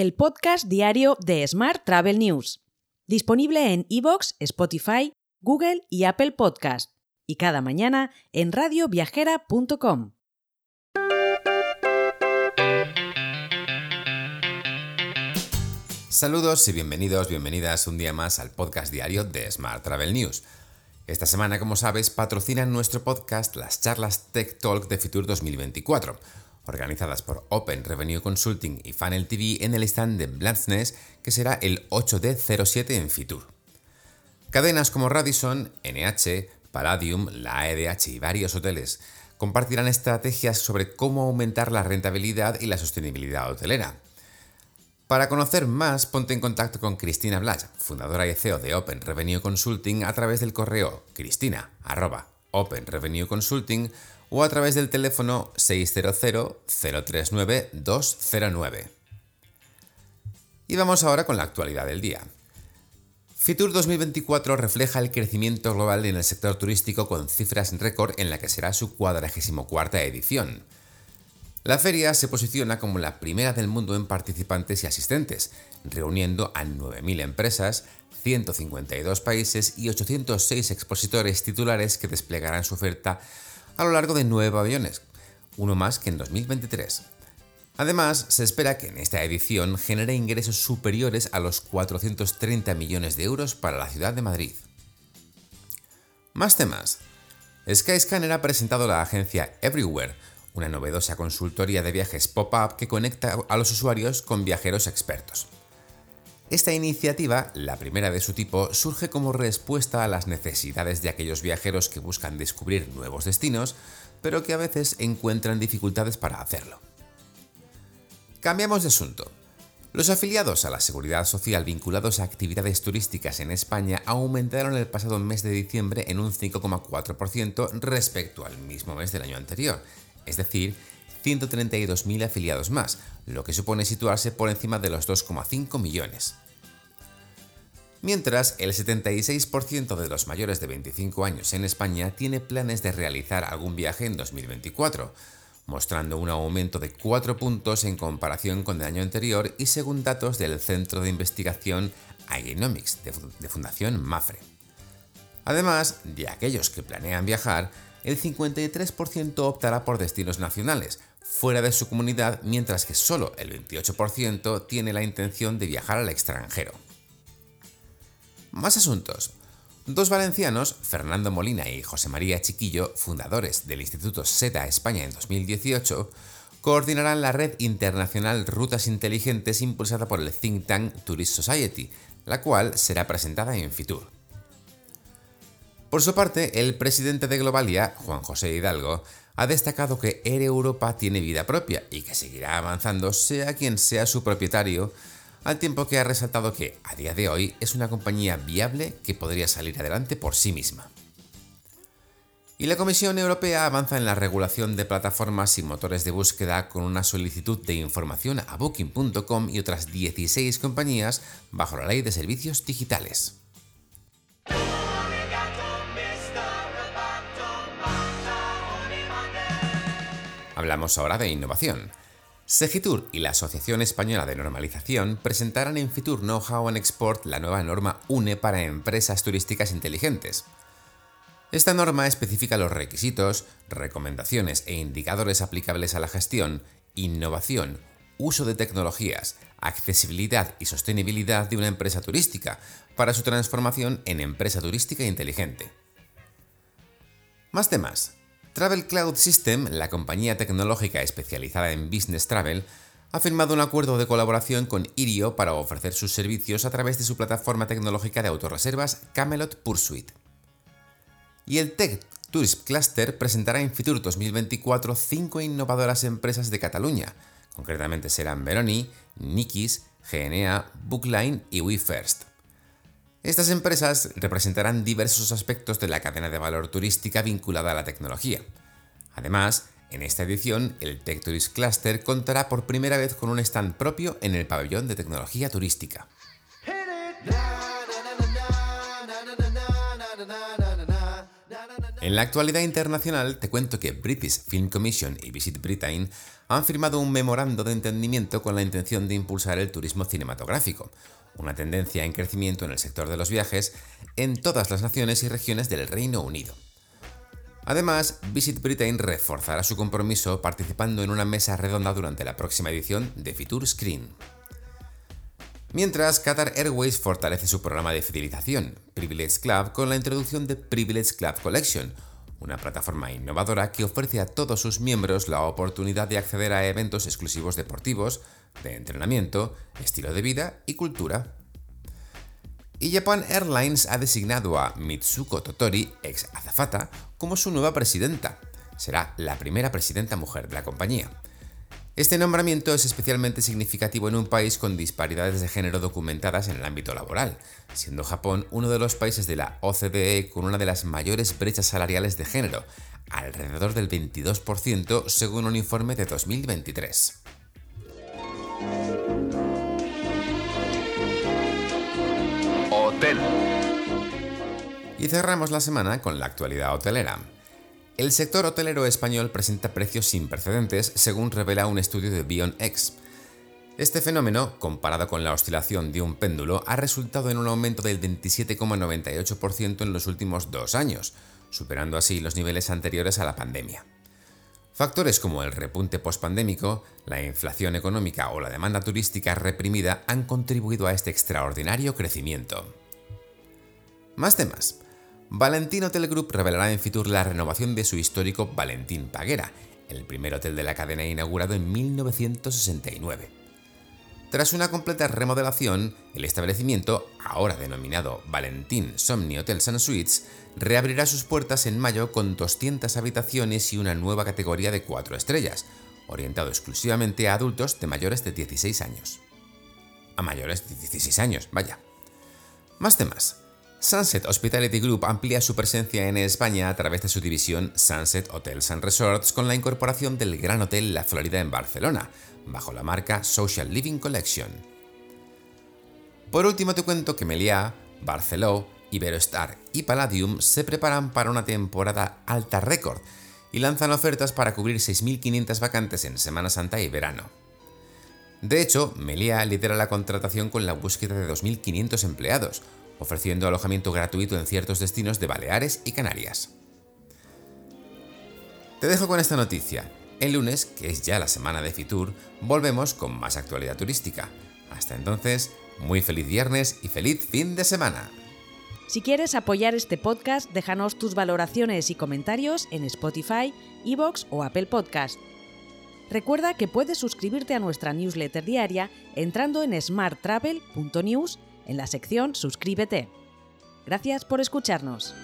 el podcast diario de Smart Travel News, disponible en iVoox, Spotify, Google y Apple Podcast, y cada mañana en radioviajera.com. Saludos y bienvenidos, bienvenidas un día más al podcast diario de Smart Travel News. Esta semana, como sabes, patrocinan nuestro podcast las charlas Tech Talk de Fitur 2024 organizadas por Open Revenue Consulting y Funnel TV en el stand de Blansness, que será el 8D07 en Fitur. Cadenas como Radisson, NH, Palladium, la AEDH y varios hoteles compartirán estrategias sobre cómo aumentar la rentabilidad y la sostenibilidad hotelera. Para conocer más, ponte en contacto con Cristina Blach, fundadora y CEO de Open Revenue Consulting, a través del correo cristina.openrevenueconsulting o a través del teléfono 600-039-209. Y vamos ahora con la actualidad del día. Fitur 2024 refleja el crecimiento global en el sector turístico con cifras récord en la que será su 44 edición. La feria se posiciona como la primera del mundo en participantes y asistentes, reuniendo a 9.000 empresas, 152 países y 806 expositores titulares que desplegarán su oferta a lo largo de nueve pabellones, uno más que en 2023. Además, se espera que en esta edición genere ingresos superiores a los 430 millones de euros para la ciudad de Madrid. Más temas. Skyscanner ha presentado la agencia Everywhere, una novedosa consultoría de viajes pop-up que conecta a los usuarios con viajeros expertos. Esta iniciativa, la primera de su tipo, surge como respuesta a las necesidades de aquellos viajeros que buscan descubrir nuevos destinos, pero que a veces encuentran dificultades para hacerlo. Cambiamos de asunto. Los afiliados a la seguridad social vinculados a actividades turísticas en España aumentaron el pasado mes de diciembre en un 5,4% respecto al mismo mes del año anterior, es decir, 132.000 afiliados más, lo que supone situarse por encima de los 2,5 millones. Mientras, el 76% de los mayores de 25 años en España tiene planes de realizar algún viaje en 2024, mostrando un aumento de 4 puntos en comparación con el año anterior y según datos del Centro de Investigación Agenomics de Fundación Mafre. Además, de aquellos que planean viajar, el 53% optará por destinos nacionales, fuera de su comunidad, mientras que solo el 28% tiene la intención de viajar al extranjero. Más asuntos. Dos valencianos, Fernando Molina y José María Chiquillo, fundadores del Instituto SETA España en 2018, coordinarán la red internacional Rutas Inteligentes impulsada por el think tank Tourist Society, la cual será presentada en Fitur. Por su parte, el presidente de Globalia, Juan José Hidalgo, ha destacado que Air Europa tiene vida propia y que seguirá avanzando sea quien sea su propietario, al tiempo que ha resaltado que, a día de hoy, es una compañía viable que podría salir adelante por sí misma. Y la Comisión Europea avanza en la regulación de plataformas y motores de búsqueda con una solicitud de información a booking.com y otras 16 compañías bajo la ley de servicios digitales. Hablamos ahora de innovación. Segitur y la Asociación Española de Normalización presentarán en Fitur Know-How and Export la nueva norma UNE para empresas turísticas inteligentes. Esta norma especifica los requisitos, recomendaciones e indicadores aplicables a la gestión, innovación, uso de tecnologías, accesibilidad y sostenibilidad de una empresa turística para su transformación en empresa turística inteligente. Más temas. Travel Cloud System, la compañía tecnológica especializada en Business Travel, ha firmado un acuerdo de colaboración con Irio para ofrecer sus servicios a través de su plataforma tecnológica de autorreservas Camelot Pursuit. Y el Tech Tourist Cluster presentará en Fitur 2024 cinco innovadoras empresas de Cataluña, concretamente serán Veroni, Nikis, GNA, Bookline y WeFirst. Estas empresas representarán diversos aspectos de la cadena de valor turística vinculada a la tecnología. Además, en esta edición, el Tech Tourist Cluster contará por primera vez con un stand propio en el pabellón de tecnología turística. En la actualidad internacional te cuento que British Film Commission y Visit Britain han firmado un memorando de entendimiento con la intención de impulsar el turismo cinematográfico, una tendencia en crecimiento en el sector de los viajes en todas las naciones y regiones del Reino Unido. Además, Visit Britain reforzará su compromiso participando en una mesa redonda durante la próxima edición de Fitur Screen. Mientras, Qatar Airways fortalece su programa de fidelización, Privilege Club, con la introducción de Privilege Club Collection, una plataforma innovadora que ofrece a todos sus miembros la oportunidad de acceder a eventos exclusivos deportivos, de entrenamiento, estilo de vida y cultura. Y Japan Airlines ha designado a Mitsuko Totori, ex azafata, como su nueva presidenta. Será la primera presidenta mujer de la compañía. Este nombramiento es especialmente significativo en un país con disparidades de género documentadas en el ámbito laboral, siendo Japón uno de los países de la OCDE con una de las mayores brechas salariales de género, alrededor del 22% según un informe de 2023. Hotel. Y cerramos la semana con la actualidad hotelera. El sector hotelero español presenta precios sin precedentes, según revela un estudio de BionX. Este fenómeno, comparado con la oscilación de un péndulo, ha resultado en un aumento del 27,98% en los últimos dos años, superando así los niveles anteriores a la pandemia. Factores como el repunte pospandémico, la inflación económica o la demanda turística reprimida han contribuido a este extraordinario crecimiento. Más temas. Valentín Hotel Group revelará en Fitur la renovación de su histórico Valentín Paguera, el primer hotel de la cadena inaugurado en 1969. Tras una completa remodelación, el establecimiento, ahora denominado Valentín Somni Hotels Suites, reabrirá sus puertas en mayo con 200 habitaciones y una nueva categoría de 4 estrellas, orientado exclusivamente a adultos de mayores de 16 años. A mayores de 16 años, vaya. Más temas. Sunset Hospitality Group amplía su presencia en España a través de su división Sunset Hotels and Resorts con la incorporación del Gran Hotel La Florida en Barcelona, bajo la marca Social Living Collection. Por último te cuento que Meliá, Barceló, Iberostar y Palladium se preparan para una temporada alta récord y lanzan ofertas para cubrir 6.500 vacantes en Semana Santa y verano. De hecho, Meliá lidera la contratación con la búsqueda de 2.500 empleados, ofreciendo alojamiento gratuito en ciertos destinos de Baleares y Canarias. Te dejo con esta noticia. El lunes, que es ya la semana de Fitur, volvemos con más actualidad turística. Hasta entonces, muy feliz viernes y feliz fin de semana. Si quieres apoyar este podcast, déjanos tus valoraciones y comentarios en Spotify, Evox o Apple Podcast. Recuerda que puedes suscribirte a nuestra newsletter diaria entrando en smarttravel.news en la sección Suscríbete. Gracias por escucharnos.